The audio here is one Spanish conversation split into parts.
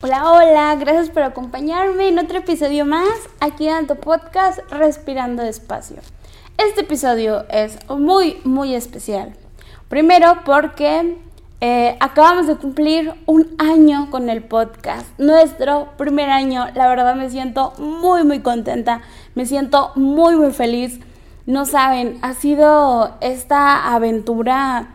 Hola, hola, gracias por acompañarme en otro episodio más aquí en tu podcast Respirando Despacio. Este episodio es muy, muy especial. Primero porque eh, acabamos de cumplir un año con el podcast, nuestro primer año. La verdad me siento muy, muy contenta, me siento muy, muy feliz. No saben, ha sido esta aventura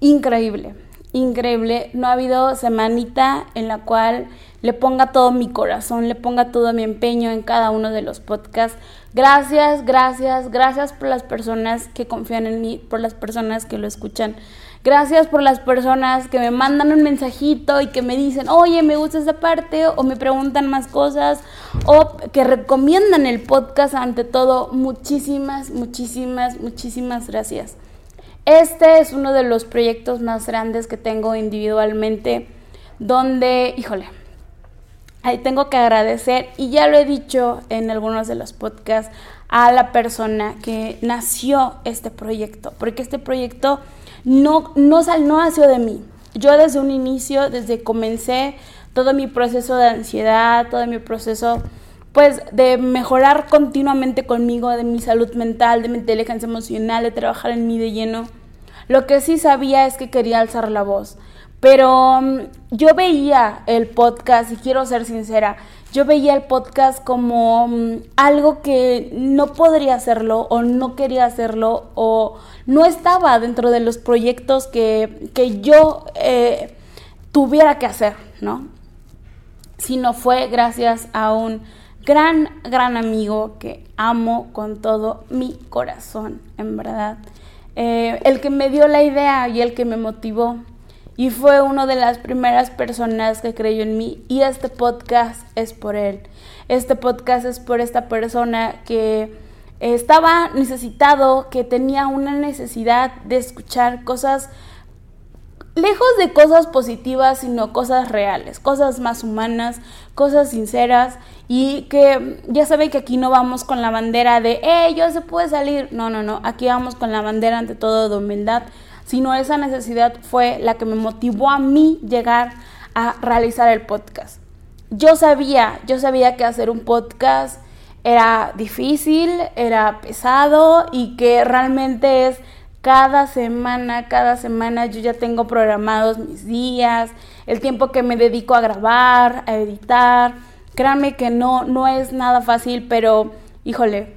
increíble, increíble. No ha habido semanita en la cual le ponga todo mi corazón, le ponga todo mi empeño en cada uno de los podcasts. Gracias, gracias, gracias por las personas que confían en mí, por las personas que lo escuchan. Gracias por las personas que me mandan un mensajito y que me dicen, oye, me gusta esa parte, o me preguntan más cosas, o que recomiendan el podcast. Ante todo, muchísimas, muchísimas, muchísimas gracias. Este es uno de los proyectos más grandes que tengo individualmente, donde, híjole, ahí tengo que agradecer, y ya lo he dicho en algunos de los podcasts, a la persona que nació este proyecto, porque este proyecto no, no, no nació de mí. Yo desde un inicio, desde comencé todo mi proceso de ansiedad, todo mi proceso pues de mejorar continuamente conmigo, de mi salud mental, de mi inteligencia emocional, de trabajar en mí de lleno. Lo que sí sabía es que quería alzar la voz. Pero mm, yo veía el podcast, y quiero ser sincera, yo veía el podcast como mm, algo que no podría hacerlo o no quería hacerlo o no estaba dentro de los proyectos que, yo eh, tuviera que hacer, ¿no? Sino fue gracias a un gran, gran amigo que amo con todo mi corazón, en verdad. Eh, el que me dio la idea y el que me motivó y fue una de las primeras personas que creyó en mí y este podcast es por él. Este podcast es por esta persona que estaba necesitado, que tenía una necesidad de escuchar cosas lejos de cosas positivas, sino cosas reales, cosas más humanas, cosas sinceras y que ya saben que aquí no vamos con la bandera de, eh, yo se puede salir. No, no, no, aquí vamos con la bandera ante todo de humildad, sino esa necesidad fue la que me motivó a mí llegar a realizar el podcast. Yo sabía, yo sabía que hacer un podcast era difícil, era pesado y que realmente es cada semana, cada semana yo ya tengo programados mis días, el tiempo que me dedico a grabar, a editar. Créanme que no, no es nada fácil, pero híjole,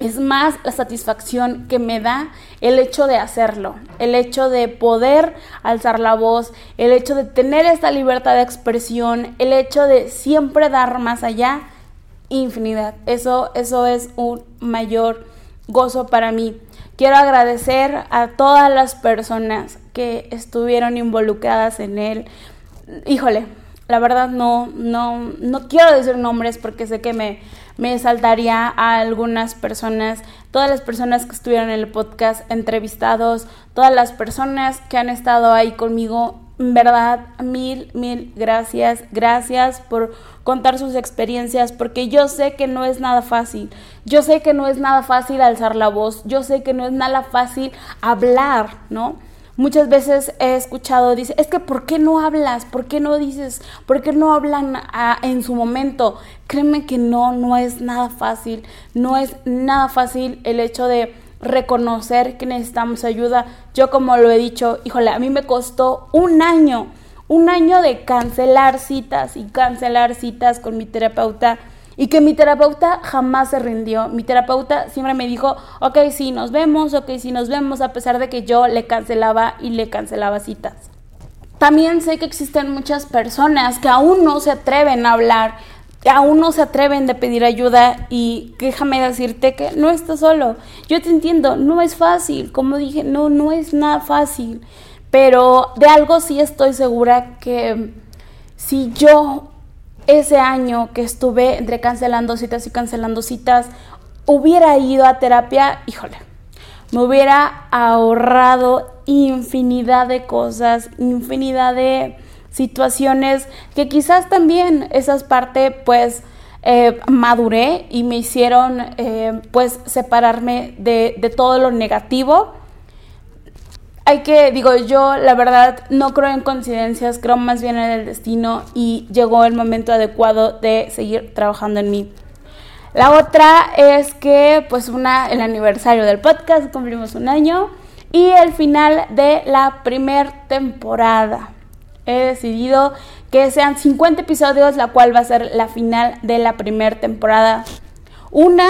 es más la satisfacción que me da el hecho de hacerlo, el hecho de poder alzar la voz, el hecho de tener esta libertad de expresión, el hecho de siempre dar más allá, infinidad. Eso, eso es un mayor gozo para mí. Quiero agradecer a todas las personas que estuvieron involucradas en él. Híjole, la verdad no, no, no quiero decir nombres porque sé que me, me saltaría a algunas personas, todas las personas que estuvieron en el podcast entrevistados, todas las personas que han estado ahí conmigo. Verdad, mil, mil gracias. Gracias por contar sus experiencias, porque yo sé que no es nada fácil. Yo sé que no es nada fácil alzar la voz. Yo sé que no es nada fácil hablar, ¿no? Muchas veces he escuchado, dice, es que ¿por qué no hablas? ¿Por qué no dices? ¿Por qué no hablan en su momento? Créeme que no, no es nada fácil. No es nada fácil el hecho de reconocer que necesitamos ayuda. Yo como lo he dicho, híjole, a mí me costó un año, un año de cancelar citas y cancelar citas con mi terapeuta y que mi terapeuta jamás se rindió. Mi terapeuta siempre me dijo, ok, sí, nos vemos, ok, sí, nos vemos, a pesar de que yo le cancelaba y le cancelaba citas. También sé que existen muchas personas que aún no se atreven a hablar, aún no se atreven de pedir ayuda y déjame decirte que no estás solo. Yo te entiendo, no es fácil, como dije, no, no es nada fácil, pero de algo sí estoy segura que si yo ese año que estuve entre cancelando citas y cancelando citas, hubiera ido a terapia, híjole, me hubiera ahorrado infinidad de cosas, infinidad de situaciones que quizás también esas partes pues eh, maduré y me hicieron eh, pues separarme de, de todo lo negativo hay que, digo, yo la verdad no creo en coincidencias, creo más bien en el destino y llegó el momento adecuado de seguir trabajando en mí. La otra es que, pues, una, el aniversario del podcast, cumplimos un año y el final de la primer temporada. He decidido que sean 50 episodios, la cual va a ser la final de la primera temporada. Una,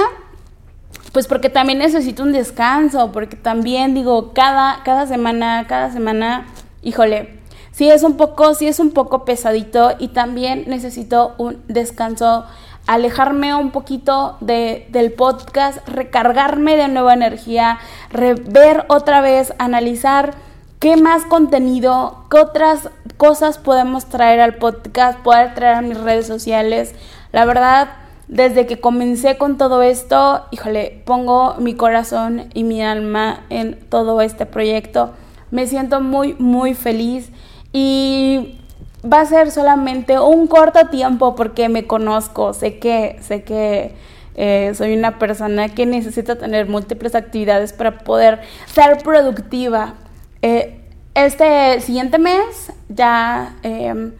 pues porque también necesito un descanso, porque también digo, cada, cada semana, cada semana, híjole, sí es un poco, sí es un poco pesadito y también necesito un descanso, alejarme un poquito de, del podcast, recargarme de nueva energía, ver otra vez, analizar qué más contenido, qué otras cosas podemos traer al podcast, poder traer a mis redes sociales. La verdad, desde que comencé con todo esto, híjole, pongo mi corazón y mi alma en todo este proyecto. Me siento muy, muy feliz y va a ser solamente un corto tiempo porque me conozco, sé que, sé que eh, soy una persona que necesita tener múltiples actividades para poder ser productiva. Eh, este siguiente mes ya... Eh,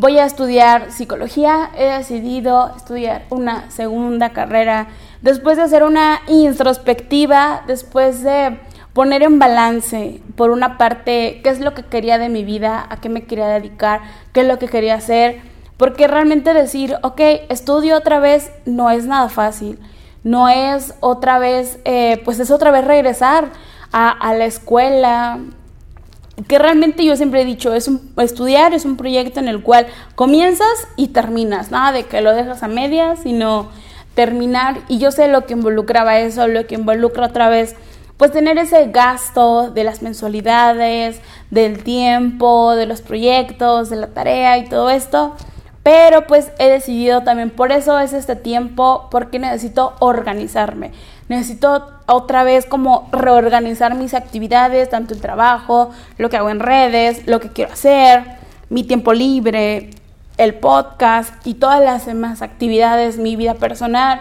Voy a estudiar psicología, he decidido estudiar una segunda carrera, después de hacer una introspectiva, después de poner en balance, por una parte, qué es lo que quería de mi vida, a qué me quería dedicar, qué es lo que quería hacer, porque realmente decir, ok, estudio otra vez no es nada fácil, no es otra vez, eh, pues es otra vez regresar a la escuela, que realmente yo siempre he dicho, es estudiar es un proyecto en el cual comienzas y terminas, nada de que lo dejas a medias, sino terminar, y yo sé lo que involucraba eso, lo que involucra otra vez, pues tener ese gasto de las mensualidades, del tiempo, de los proyectos, de la tarea y todo esto, pero pues he decidido también, por eso es este tiempo, porque necesito organizarme. Necesito otra vez como reorganizar mis actividades, tanto el trabajo, lo que hago en redes, lo que quiero hacer, mi tiempo libre, el podcast y todas las demás actividades, mi vida personal.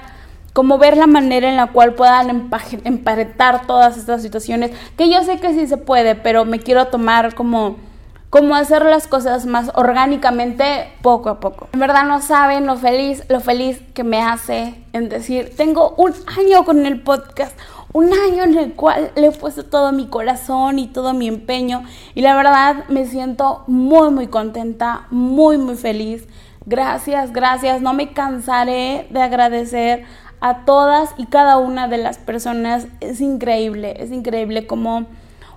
Como ver la manera en la cual puedan emparetar todas estas situaciones, que yo sé que sí se puede, pero me quiero tomar como cómo hacer las cosas más orgánicamente poco a poco. En verdad no saben lo feliz, lo feliz que me hace en decir, tengo un año con el podcast, un año en el cual le he puesto todo mi corazón y todo mi empeño y la verdad me siento muy muy contenta, muy muy feliz. Gracias, gracias, no me cansaré de agradecer a todas y cada una de las personas. Es increíble, es increíble cómo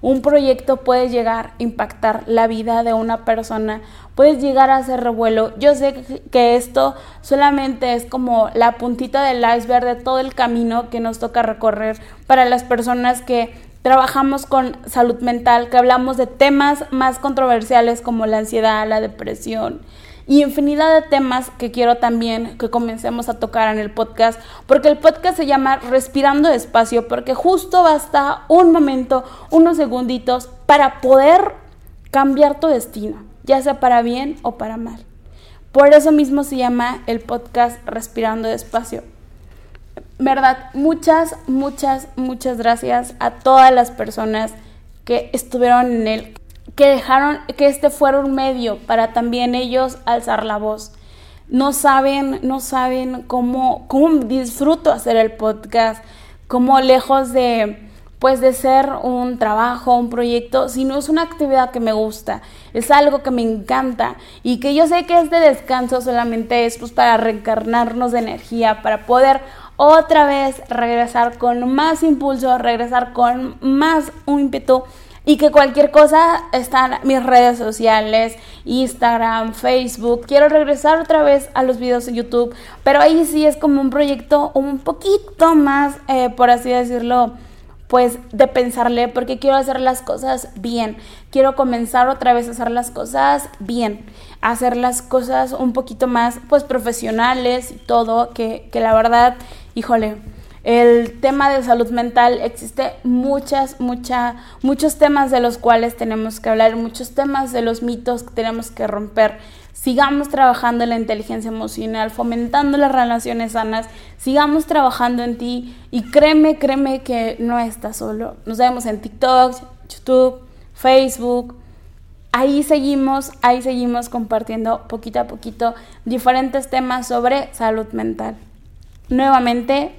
un proyecto puede llegar a impactar la vida de una persona, puedes llegar a hacer revuelo. Yo sé que esto solamente es como la puntita del iceberg de todo el camino que nos toca recorrer para las personas que trabajamos con salud mental, que hablamos de temas más controversiales como la ansiedad, la depresión, y infinidad de temas que quiero también que comencemos a tocar en el podcast, porque el podcast se llama Respirando Despacio, porque justo basta un momento, unos segunditos para poder cambiar tu destino, ya sea para bien o para mal. Por eso mismo se llama el podcast Respirando Despacio. Verdad, muchas, muchas, muchas gracias a todas las personas que estuvieron en él que dejaron que este fuera un medio para también ellos alzar la voz. No saben, no saben cómo, cómo disfruto hacer el podcast, cómo lejos de pues de ser un trabajo, un proyecto, sino es una actividad que me gusta, es algo que me encanta y que yo sé que este descanso solamente es pues para reencarnarnos de energía, para poder otra vez regresar con más impulso, regresar con más ímpetu y que cualquier cosa están mis redes sociales, Instagram, Facebook. Quiero regresar otra vez a los videos de YouTube, pero ahí sí es como un proyecto un poquito más, eh, por así decirlo, pues de pensarle, porque quiero hacer las cosas bien. Quiero comenzar otra vez a hacer las cosas bien, hacer las cosas un poquito más, pues profesionales y todo, que, que la verdad, híjole el tema de salud mental existe muchas, mucha, muchos temas de los cuales tenemos que hablar, muchos temas de los mitos que tenemos que romper. Sigamos trabajando en la inteligencia emocional, fomentando las relaciones sanas, sigamos trabajando en ti y créeme, créeme que no estás solo. Nos vemos en TikTok, YouTube, Facebook. Ahí seguimos, ahí seguimos compartiendo poquito a poquito diferentes temas sobre salud mental. Nuevamente,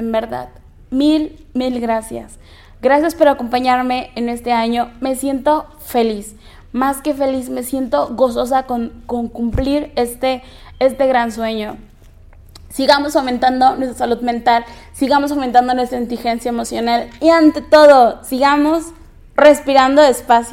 en verdad, mil, mil gracias. Gracias por acompañarme en este año. Me siento feliz, más que feliz, me siento gozosa con, con cumplir este, este gran sueño sigamos aumentando nuestra salud mental, sigamos aumentando nuestra inteligencia emocional y ante todo, sigamos respirando despacio.